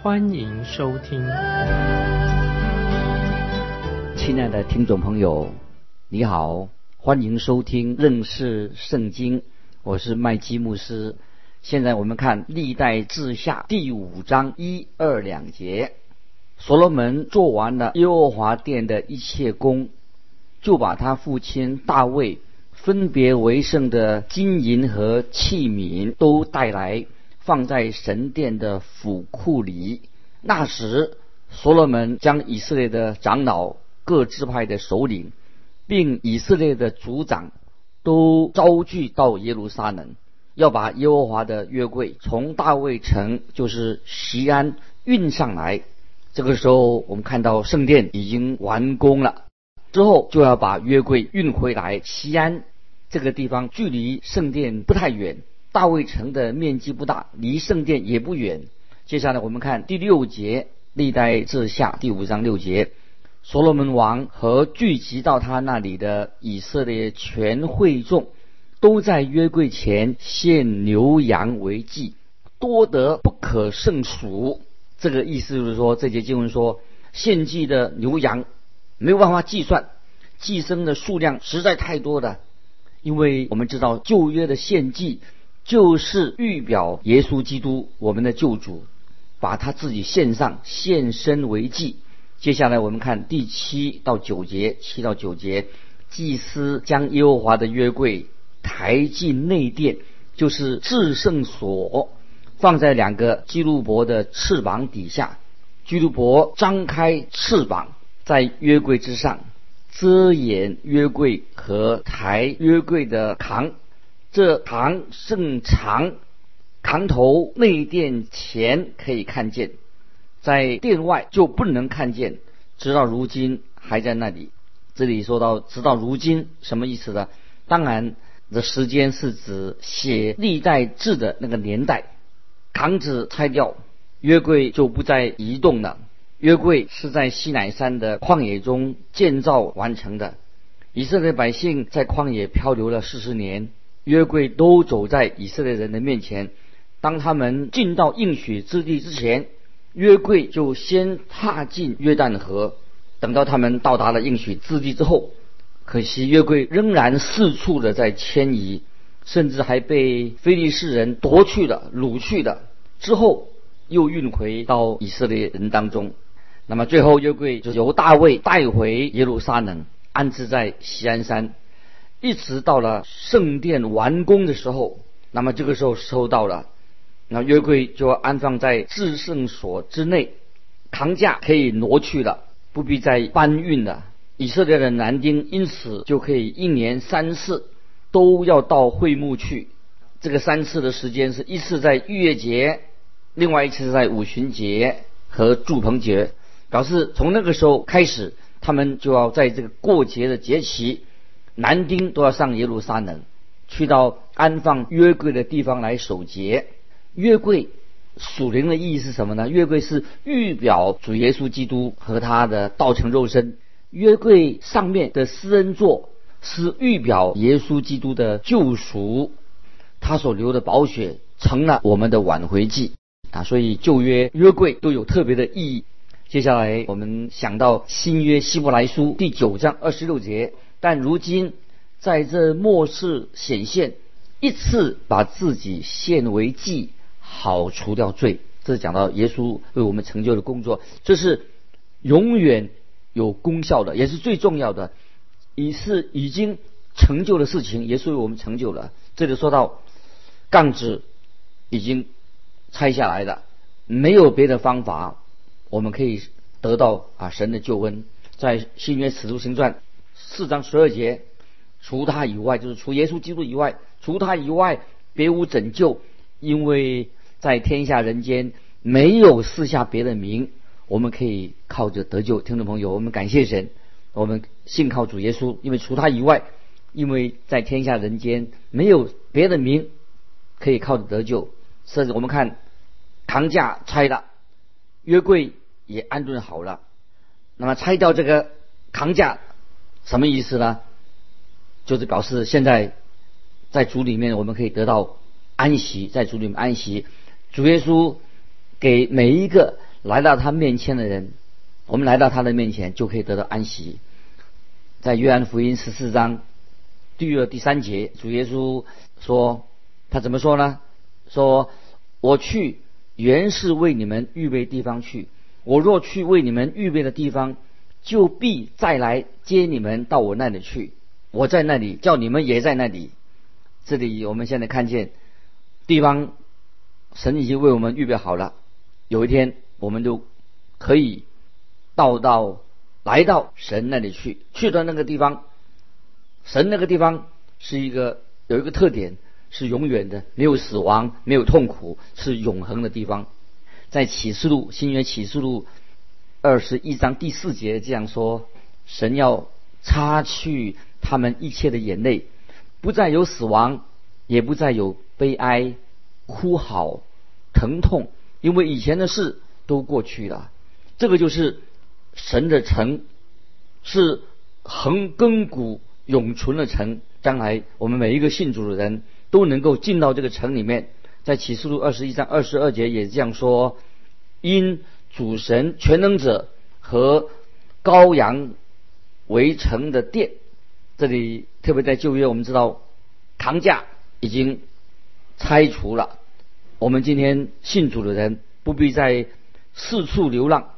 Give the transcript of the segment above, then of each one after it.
欢迎收听。亲爱的听众朋友，你好，欢迎收听认识圣经，我是麦基牧师。现在我们看历代志下第五章一二两节，所罗门做完了耶和华殿的一切工，就把他父亲大卫分别为圣的金银和器皿都带来，放在神殿的府库里。那时，所罗门将以色列的长老、各支派的首领，并以色列的族长，都招聚到耶路撒冷。要把耶和华的约柜从大卫城，就是西安运上来。这个时候，我们看到圣殿已经完工了。之后就要把约柜运回来。西安这个地方距离圣殿不太远，大卫城的面积不大，离圣殿也不远。接下来我们看第六节，历代志下第五章六节，所罗门王和聚集到他那里的以色列全会众。都在约柜前献牛羊为祭，多得不可胜数。这个意思就是说，这节经文说，献祭的牛羊没有办法计算，寄生的数量实在太多了。因为我们知道旧约的献祭就是预表耶稣基督，我们的救主，把他自己献上，献身为祭。接下来我们看第七到九节，七到九节，祭司将耶和华的约柜。抬进内殿，就是至圣所，放在两个基路伯的翅膀底下。基路伯张开翅膀，在约柜之上遮掩约柜和抬约柜的扛。这堂圣长，堂头内殿前可以看见，在殿外就不能看见。直到如今还在那里。这里说到直到如今什么意思呢？当然。的时间是指写历代志的那个年代，堂子拆掉，约柜就不再移动了。约柜是在西乃山的旷野中建造完成的。以色列百姓在旷野漂流了四十年，约柜都走在以色列人的面前。当他们进到应许之地之前，约柜就先踏进约旦河。等到他们到达了应许之地之后。可惜约柜仍然四处的在迁移，甚至还被非利士人夺去了、掳去了。之后又运回到以色列人当中。那么最后约柜就由大卫带回耶路撒冷，安置在锡安山，一直到了圣殿完工的时候。那么这个时候收到了，那约柜就要安放在至圣所之内，扛架可以挪去了，不必再搬运了。以色列的男丁因此就可以一年三次都要到会幕去。这个三次的时间是一次在逾越节，另外一次在五旬节和祝棚节，表示从那个时候开始，他们就要在这个过节的节期，男丁都要上耶路撒冷，去到安放约柜的地方来守节。约柜属灵的意义是什么呢？约柜是预表主耶稣基督和他的道成肉身。约柜上面的施恩座是预表耶稣基督的救赎，他所流的宝血成了我们的挽回祭啊，所以旧约约柜都有特别的意义。接下来我们想到新约希伯来书第九章二十六节，但如今在这末世显现，一次把自己献为祭，好除掉罪。这是讲到耶稣为我们成就的工作，这是永远。有功效的，也是最重要的，已是已经成就的事情，也是为我们成就了。这里说到杠子已经拆下来了，没有别的方法，我们可以得到啊神的救恩。在新约使徒行传四章十二节，除他以外，就是除耶稣基督以外，除他以外别无拯救，因为在天下人间没有四下别的名。我们可以靠着得救。听众朋友，我们感谢神，我们信靠主耶稣，因为除他以外，因为在天下人间没有别的名可以靠着得救。甚至我们看扛架拆了，约柜也安顿好了。那么拆掉这个扛架，什么意思呢？就是表示现在在主里面我们可以得到安息，在主里面安息。主耶稣给每一个来到他面前的人，我们来到他的面前就可以得到安息。在约翰福音十四章第二、第三节，主耶稣说：“他怎么说呢？说我去原是为你们预备地方去。我若去为你们预备的地方，就必再来接你们到我那里去。”我在那里，叫你们也在那里。这里我们现在看见地方，神已经为我们预备好了。有一天，我们就可以到到来到神那里去。去到那个地方，神那个地方是一个有一个特点，是永远的，没有死亡，没有痛苦，是永恒的地方。在启示录新约启示录二十一章第四节这样说：神要擦去。他们一切的眼泪，不再有死亡，也不再有悲哀、哭嚎、疼痛，因为以前的事都过去了。这个就是神的城，是恒亘古永存的城。将来我们每一个信主的人都能够进到这个城里面。在启示录二十一章二十二节也这样说：因主神全能者和羔羊围城的殿。这里特别在旧约，我们知道扛架已经拆除了。我们今天信主的人不必再四处流浪，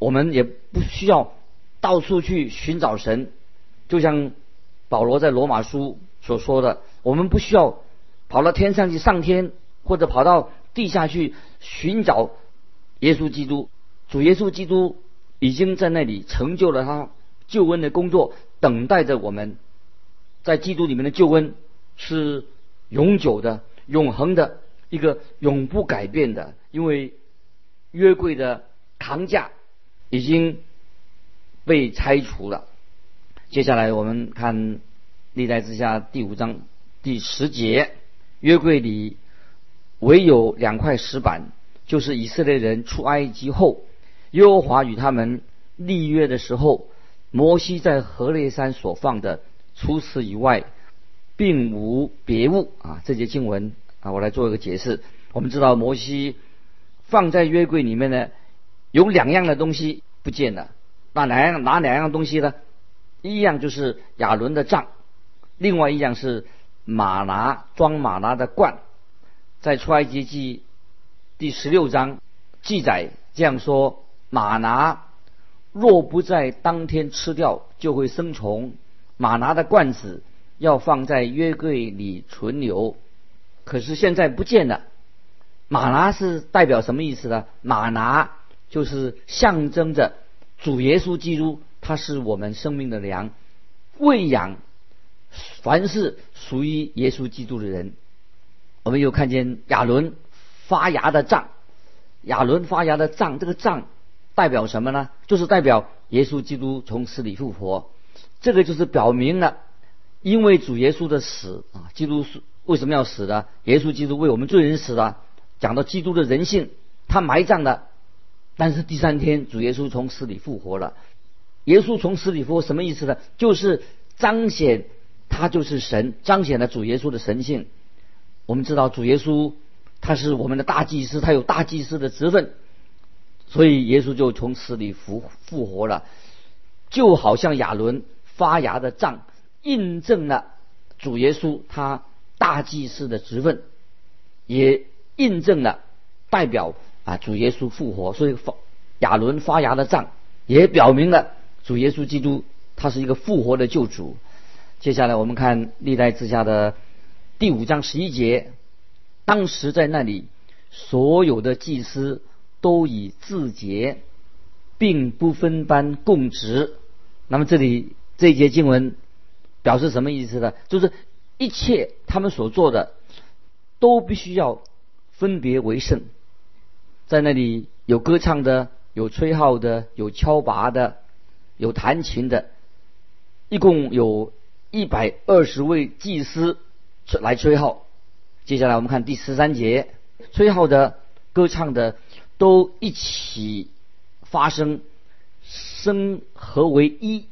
我们也不需要到处去寻找神。就像保罗在罗马书所说的，我们不需要跑到天上去上天，或者跑到地下去寻找耶稣基督。主耶稣基督已经在那里成就了他救恩的工作。等待着我们，在基督里面的救恩是永久的、永恒的一个永不改变的，因为约柜的扛架已经被拆除了。接下来我们看历代之下第五章第十节，约柜里唯有两块石板，就是以色列人出埃及后，耶和华与他们立约的时候。摩西在何烈山所放的，除此以外，并无别物啊！这节经文啊，我来做一个解释。我们知道摩西放在约柜里面呢，有两样的东西不见了。那两样哪两样东西呢？一样就是亚伦的杖，另外一样是马拿装马拿的罐。在出埃及记第十六章记载这样说：马拿。若不在当天吃掉，就会生虫。马拿的罐子要放在约柜里存留，可是现在不见了。马拿是代表什么意思呢？马拿就是象征着主耶稣基督，他是我们生命的粮，喂养凡是属于耶稣基督的人。我们又看见亚伦发芽的杖，亚伦发芽的杖，这个杖。代表什么呢？就是代表耶稣基督从死里复活，这个就是表明了，因为主耶稣的死啊，基督是为什么要死呢？耶稣基督为我们罪人死了。讲到基督的人性，他埋葬了，但是第三天主耶稣从死里复活了。耶稣从死里复活什么意思呢？就是彰显他就是神，彰显了主耶稣的神性。我们知道主耶稣他是我们的大祭司，他有大祭司的职分。所以耶稣就从死里复复活了，就好像亚伦发芽的杖，印证了主耶稣他大祭司的职分，也印证了代表啊主耶稣复活。所以发亚伦发芽的杖也表明了主耶稣基督他是一个复活的救主。接下来我们看历代之下的第五章十一节，当时在那里所有的祭司。都以自洁，并不分班供职。那么这里这一节经文表示什么意思呢？就是一切他们所做的都必须要分别为圣。在那里有歌唱的，有吹号的，有敲拔的，有弹琴的，一共有一百二十位祭司来吹号。接下来我们看第十三节，吹号的、歌唱的都一起发声，声合为一，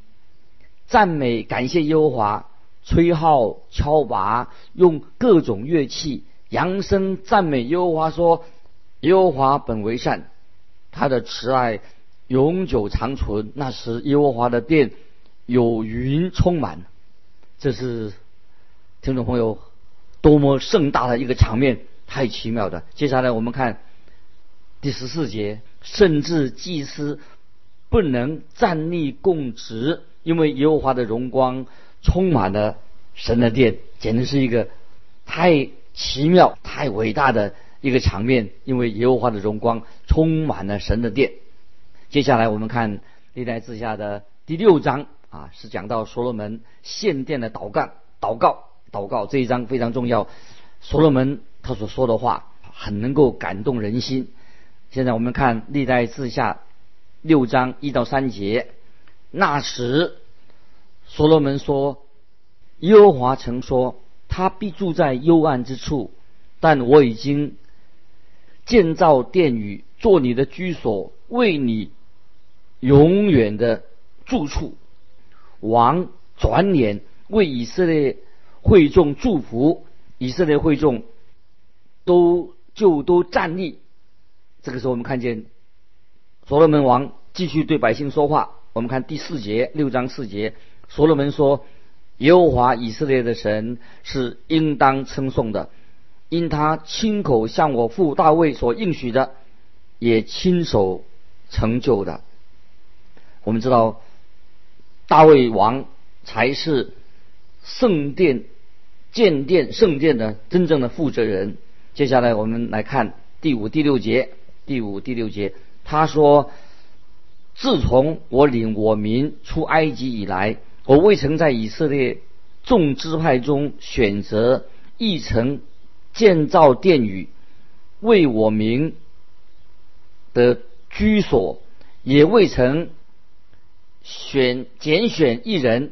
赞美感谢耶和华，吹号敲拔，用各种乐器扬声赞美耶和华，说耶和华本为善。他的慈爱永久长存，那时耶和华的殿有云充满，这是听众朋友多么盛大的一个场面，太奇妙的。接下来我们看第十四节，甚至祭司不能站立供职，因为耶和华的荣光充满了神的殿，简直是一个太奇妙、太伟大的。一个场面，因为耶和华的荣光充满了神的殿。接下来我们看历代志下的第六章啊，是讲到所罗门献殿的祷告、祷告、祷告这一章非常重要。所罗门他所说的话很能够感动人心。现在我们看历代志下六章一到三节，那时所罗门说：“耶和华曾说，他必住在幽暗之处，但我已经。”建造殿宇，做你的居所，为你永远的住处。王转脸为以色列会众祝福，以色列会众都就都站立。这个时候，我们看见所罗门王继续对百姓说话。我们看第四节，六章四节，所罗门说：“耶和华以色列的神是应当称颂的。”因他亲口向我父大卫所应许的，也亲手成就的。我们知道，大卫王才是圣殿建殿圣殿的真正的负责人。接下来我们来看第五、第六节。第五、第六节，他说：“自从我领我民出埃及以来，我未曾在以色列众支派中选择一城。”建造殿宇，为我民的居所，也未曾选拣选一人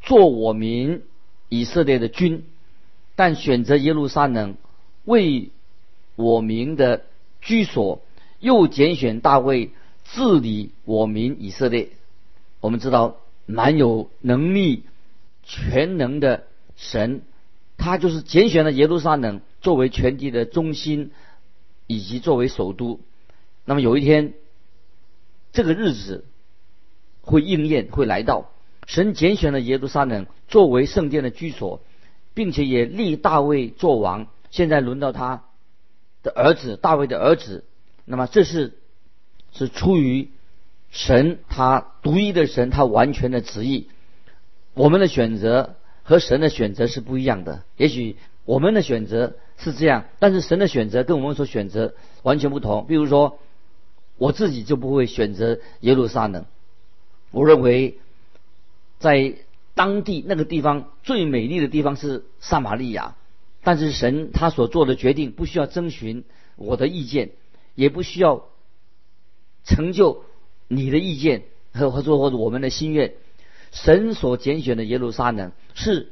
做我民以色列的君，但选择耶路撒冷为我民的居所，又拣选大卫治理我民以色列。我们知道，蛮有能力、全能的神，他就是拣选了耶路撒冷。作为全地的中心，以及作为首都，那么有一天，这个日子会应验，会来到。神拣选了耶路撒冷作为圣殿的居所，并且也立大卫做王。现在轮到他的儿子大卫的儿子。那么这是是出于神他独一的神他完全的旨意。我们的选择和神的选择是不一样的。也许我们的选择。是这样，但是神的选择跟我们所选择完全不同。比如说，我自己就不会选择耶路撒冷。我认为，在当地那个地方最美丽的地方是撒玛利亚。但是神他所做的决定不需要征询我的意见，也不需要成就你的意见和或者或者我们的心愿。神所拣选的耶路撒冷是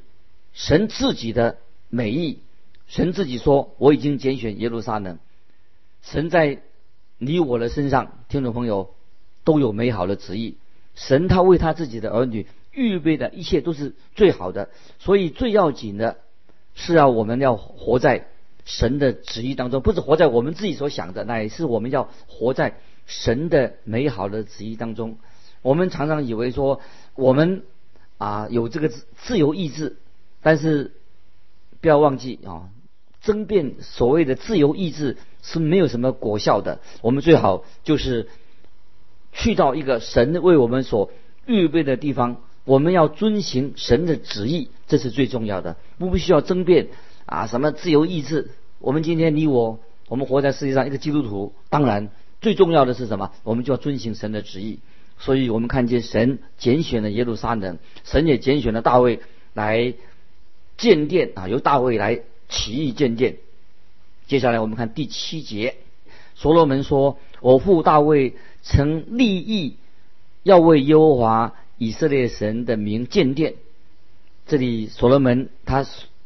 神自己的美意。神自己说：“我已经拣选耶路撒冷。”神在你我的身上，听众朋友都有美好的旨意。神他为他自己的儿女预备的一切都是最好的，所以最要紧的是要我们要活在神的旨意当中，不是活在我们自己所想的，乃是我们要活在神的美好的旨意当中。我们常常以为说我们啊有这个自由意志，但是不要忘记啊。争辩所谓的自由意志是没有什么果效的。我们最好就是去到一个神为我们所预备的地方，我们要遵行神的旨意，这是最重要的。不需要争辩啊，什么自由意志？我们今天你我，我们活在世界上一个基督徒，当然最重要的是什么？我们就要遵行神的旨意。所以我们看见神拣选了耶路撒冷，神也拣选了大卫来建殿啊，由大卫来。起义建殿。接下来我们看第七节，所罗门说：“我父大卫曾立意要为耶和华以色列神的名建殿。”这里所罗门他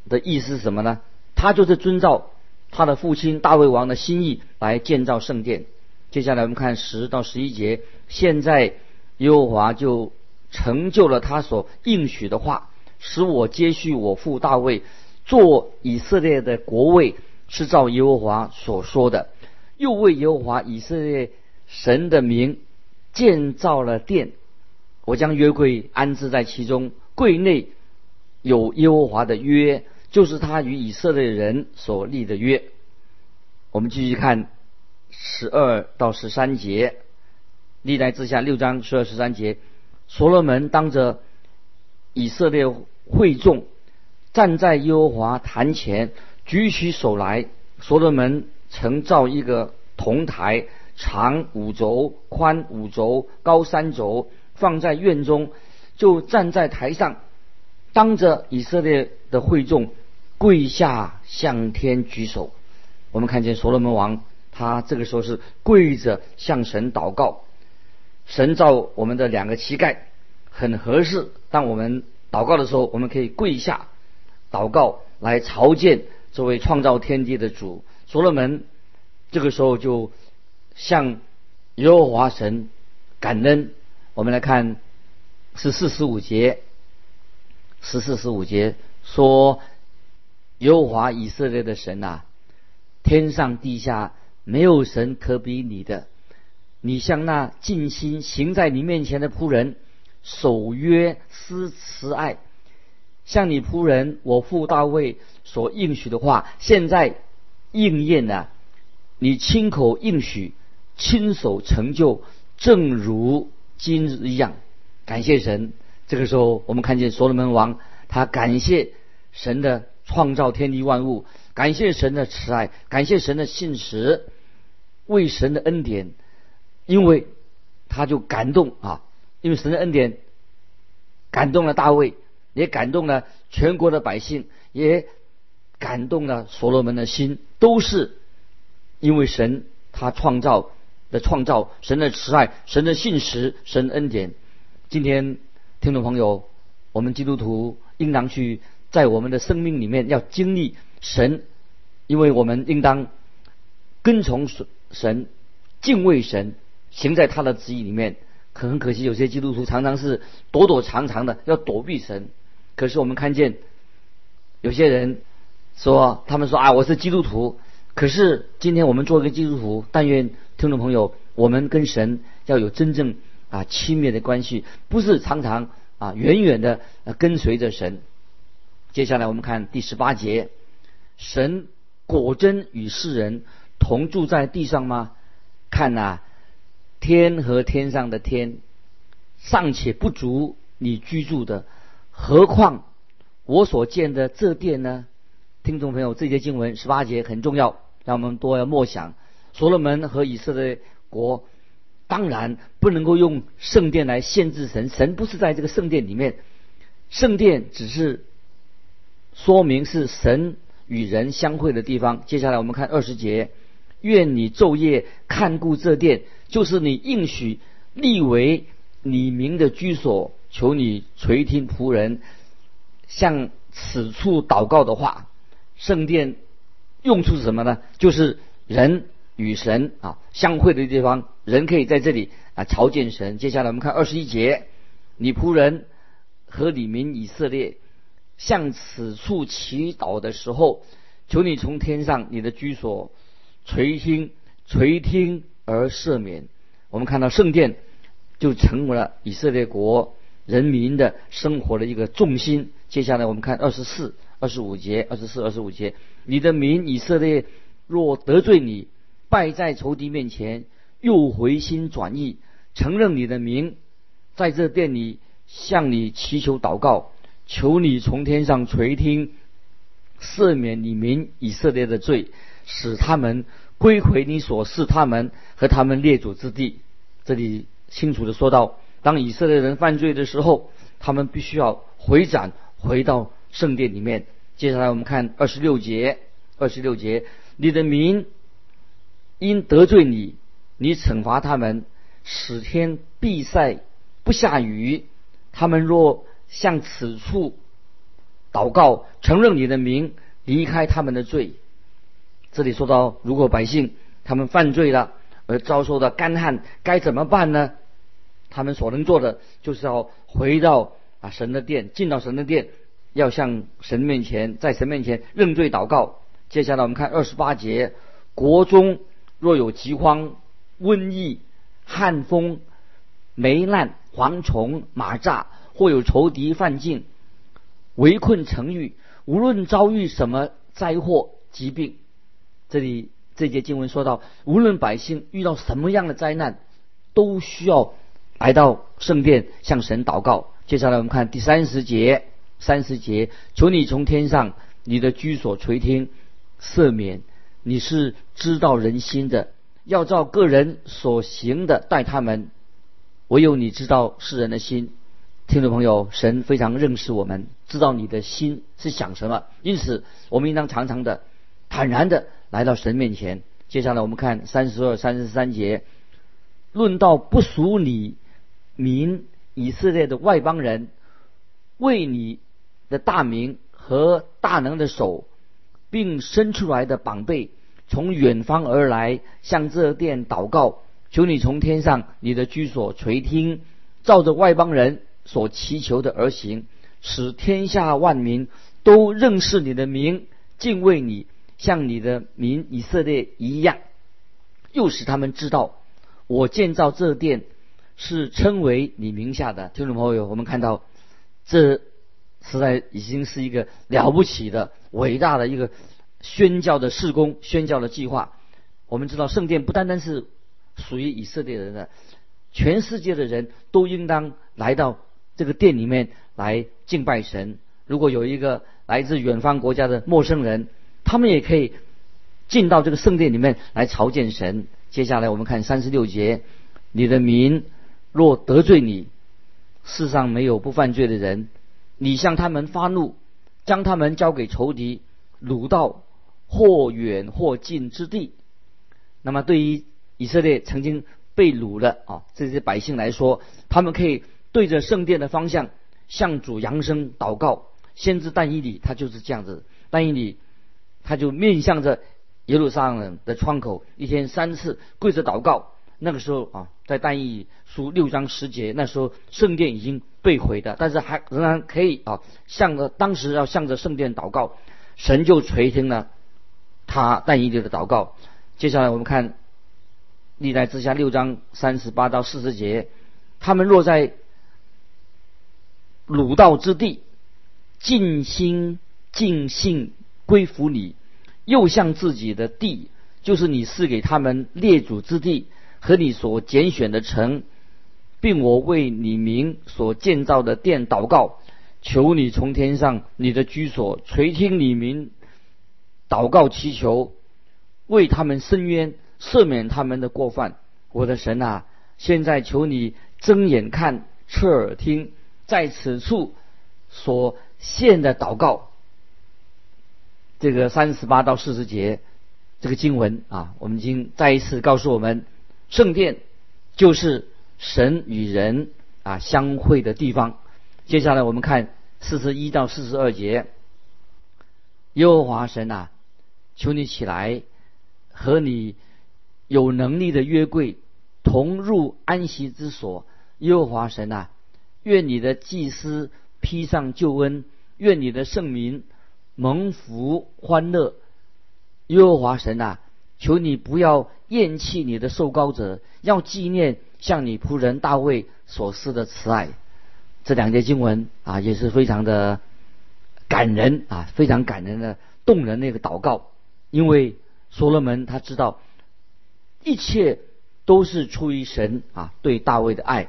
的意思是什么呢？他就是遵照他的父亲大卫王的心意来建造圣殿。接下来我们看十到十一节，现在耶和华就成就了他所应许的话，使我接续我父大卫做以色列的国位，是照耶和华所说的。又为耶和华以色列神的名建造了殿，我将约柜安置在其中，柜内。有耶和华的约，就是他与以色列人所立的约。我们继续看十二到十三节，历代之下六章十二十三节，所罗门当着以色列会众，站在耶和华坛前，举起手来。所罗门曾造一个铜台，长五轴，宽五轴，高三轴，放在院中，就站在台上。当着以色列的会众跪下向天举手，我们看见所罗门王，他这个时候是跪着向神祷告。神造我们的两个膝盖很合适，当我们祷告的时候，我们可以跪下祷告来朝见这位创造天地的主。所罗门这个时候就向耶和华神感恩。我们来看是四十五节。十四十五节说：“和华以色列的神啊，天上地下没有神可比你的。你向那尽心行在你面前的仆人守约施慈爱，向你仆人我父大卫所应许的话，现在应验了。你亲口应许，亲手成就，正如今日一样。感谢神。”这个时候，我们看见所罗门王，他感谢神的创造天地万物，感谢神的慈爱，感谢神的信实，为神的恩典，因为他就感动啊，因为神的恩典感动了大卫，也感动了全国的百姓，也感动了所罗门的心，都是因为神他创造的创造，神的慈爱，神的信实，神恩典。今天。听众朋友，我们基督徒应当去在我们的生命里面要经历神，因为我们应当跟从神、敬畏神，行在他的旨意里面。可很可惜，有些基督徒常常是躲躲藏藏的，要躲避神。可是我们看见有些人说，他们说啊，我是基督徒。可是今天我们做一个基督徒，但愿听众朋友，我们跟神要有真正。啊，亲密的关系不是常常啊远远的跟随着神。接下来我们看第十八节，神果真与世人同住在地上吗？看呐，天和天上的天尚且不足你居住的，何况我所见的这殿呢？听众朋友，这节经文十八节很重要，让我们多要默想。所罗门和以色列国。当然不能够用圣殿来限制神，神不是在这个圣殿里面，圣殿只是说明是神与人相会的地方。接下来我们看二十节，愿你昼夜看顾这殿，就是你应许立为你名的居所，求你垂听仆人向此处祷告的话。圣殿用处是什么呢？就是人。与神啊相会的地方，人可以在这里啊朝见神。接下来我们看二十一节，你仆人和李民以色列向此处祈祷的时候，求你从天上你的居所垂听垂听而赦免。我们看到圣殿就成为了以色列国人民的生活的一个重心。接下来我们看二十四、二十五节，二十四、二十五节，你的民以色列若得罪你。败在仇敌面前，又回心转意，承认你的名，在这殿里向你祈求祷告，求你从天上垂听，赦免你民以色列的罪，使他们归回你所赐他们和他们列祖之地。这里清楚的说到，当以色列人犯罪的时候，他们必须要回转回到圣殿里面。接下来我们看二十六节，二十六节，你的名。因得罪你，你惩罚他们，使天闭塞不下雨。他们若向此处祷告，承认你的名，离开他们的罪。这里说到，如果百姓他们犯罪了而遭受到干旱，该怎么办呢？他们所能做的，就是要回到啊神的殿，进到神的殿，要向神面前，在神面前认罪祷告。接下来我们看二十八节：国中若有饥荒、瘟疫、旱风、霉烂、蝗虫、马蚱，或有仇敌犯境，围困城域，无论遭遇什么灾祸、疾病。这里这节经文说到，无论百姓遇到什么样的灾难，都需要来到圣殿向神祷告。接下来我们看第三十节，三十节，求你从天上你的居所垂听，赦免。你是知道人心的，要照个人所行的待他们。唯有你知道世人的心。听众朋友，神非常认识我们，知道你的心是想什么，因此我们应当常常的坦然的。来到神面前，接下来我们看三十二、三十三节，论到不属你民以色列的外邦人，为你的大名和大能的手，并伸出来的膀臂，从远方而来，向这殿祷告，求你从天上你的居所垂听，照着外邦人所祈求的而行，使天下万民都认识你的名，敬畏你。像你的民以色列一样，又使他们知道，我建造这殿是称为你名下的。听众朋友，我们看到，这实在已经是一个了不起的、伟大的一个宣教的事工、宣教的计划。我们知道，圣殿不单单是属于以色列人的，全世界的人都应当来到这个殿里面来敬拜神。如果有一个来自远方国家的陌生人，他们也可以进到这个圣殿里面来朝见神。接下来我们看三十六节：你的民若得罪你，世上没有不犯罪的人。你向他们发怒，将他们交给仇敌，掳到或远或近之地。那么对于以色列曾经被掳的啊这些百姓来说，他们可以对着圣殿的方向向主扬声祷告。先知但以理他就是这样子，但以理。他就面向着耶路撒冷的窗口，一天三次跪着祷告。那个时候啊，在但以书六章十节，那时候圣殿已经被毁的，但是还仍然可以啊，向着当时要向着圣殿祷告，神就垂听了他但以理的祷告。接下来我们看历代之下六章三十八到四十节，他们若在鲁道之地尽心尽性。归服你，又向自己的地，就是你赐给他们列祖之地和你所拣选的城，并我为你名所建造的殿祷告，求你从天上你的居所垂听你民祷告祈求，为他们伸冤，赦免他们的过犯。我的神啊，现在求你睁眼看，侧耳听，在此处所献的祷告。这个三十八到四十节，这个经文啊，我们已经再一次告诉我们，圣殿就是神与人啊相会的地方。接下来我们看四十一到四十二节，耶和华神啊，求你起来，和你有能力的约柜同入安息之所。耶和华神啊，愿你的祭司披上救恩，愿你的圣民。蒙福欢乐，耶和华神啊，求你不要厌弃你的受膏者，要纪念向你仆人大卫所施的慈爱。这两节经文啊，也是非常的感人啊，非常感人的动人的一个祷告。因为所罗门他知道，一切都是出于神啊对大卫的爱。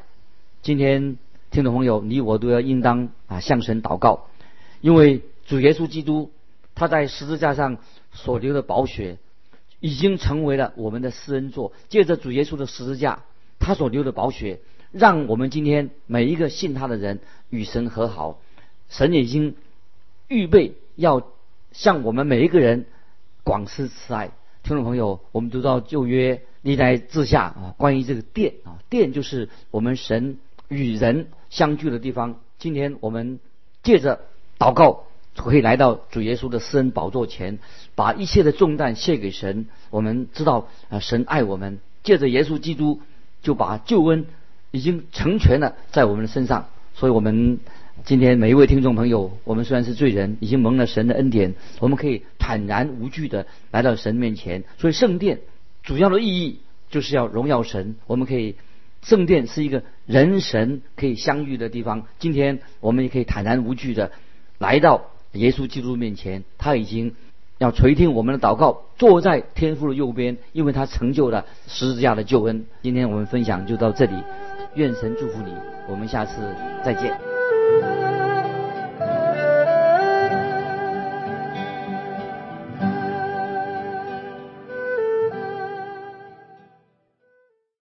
今天听众朋友，你我都要应当啊向神祷告，因为。主耶稣基督，他在十字架上所流的宝血，已经成为了我们的施恩座。借着主耶稣的十字架，他所流的宝血，让我们今天每一个信他的人与神和好。神已经预备要向我们每一个人广施慈爱。听众朋友，我们读到旧约历代志下啊，关于这个殿啊，殿就是我们神与人相聚的地方。今天我们借着祷告，可以来到主耶稣的私人宝座前，把一切的重担卸给神。我们知道啊，神爱我们，借着耶稣基督就把救恩已经成全了在我们的身上。所以，我们今天每一位听众朋友，我们虽然是罪人，已经蒙了神的恩典，我们可以坦然无惧的来到神面前。所以，圣殿主要的意义就是要荣耀神。我们可以，圣殿是一个人神可以相遇的地方。今天我们也可以坦然无惧的来到耶稣基督面前，他已经要垂听我们的祷告，坐在天父的右边，因为他成就了十字架的救恩。今天我们分享就到这里。愿神祝福你，我们下次再见。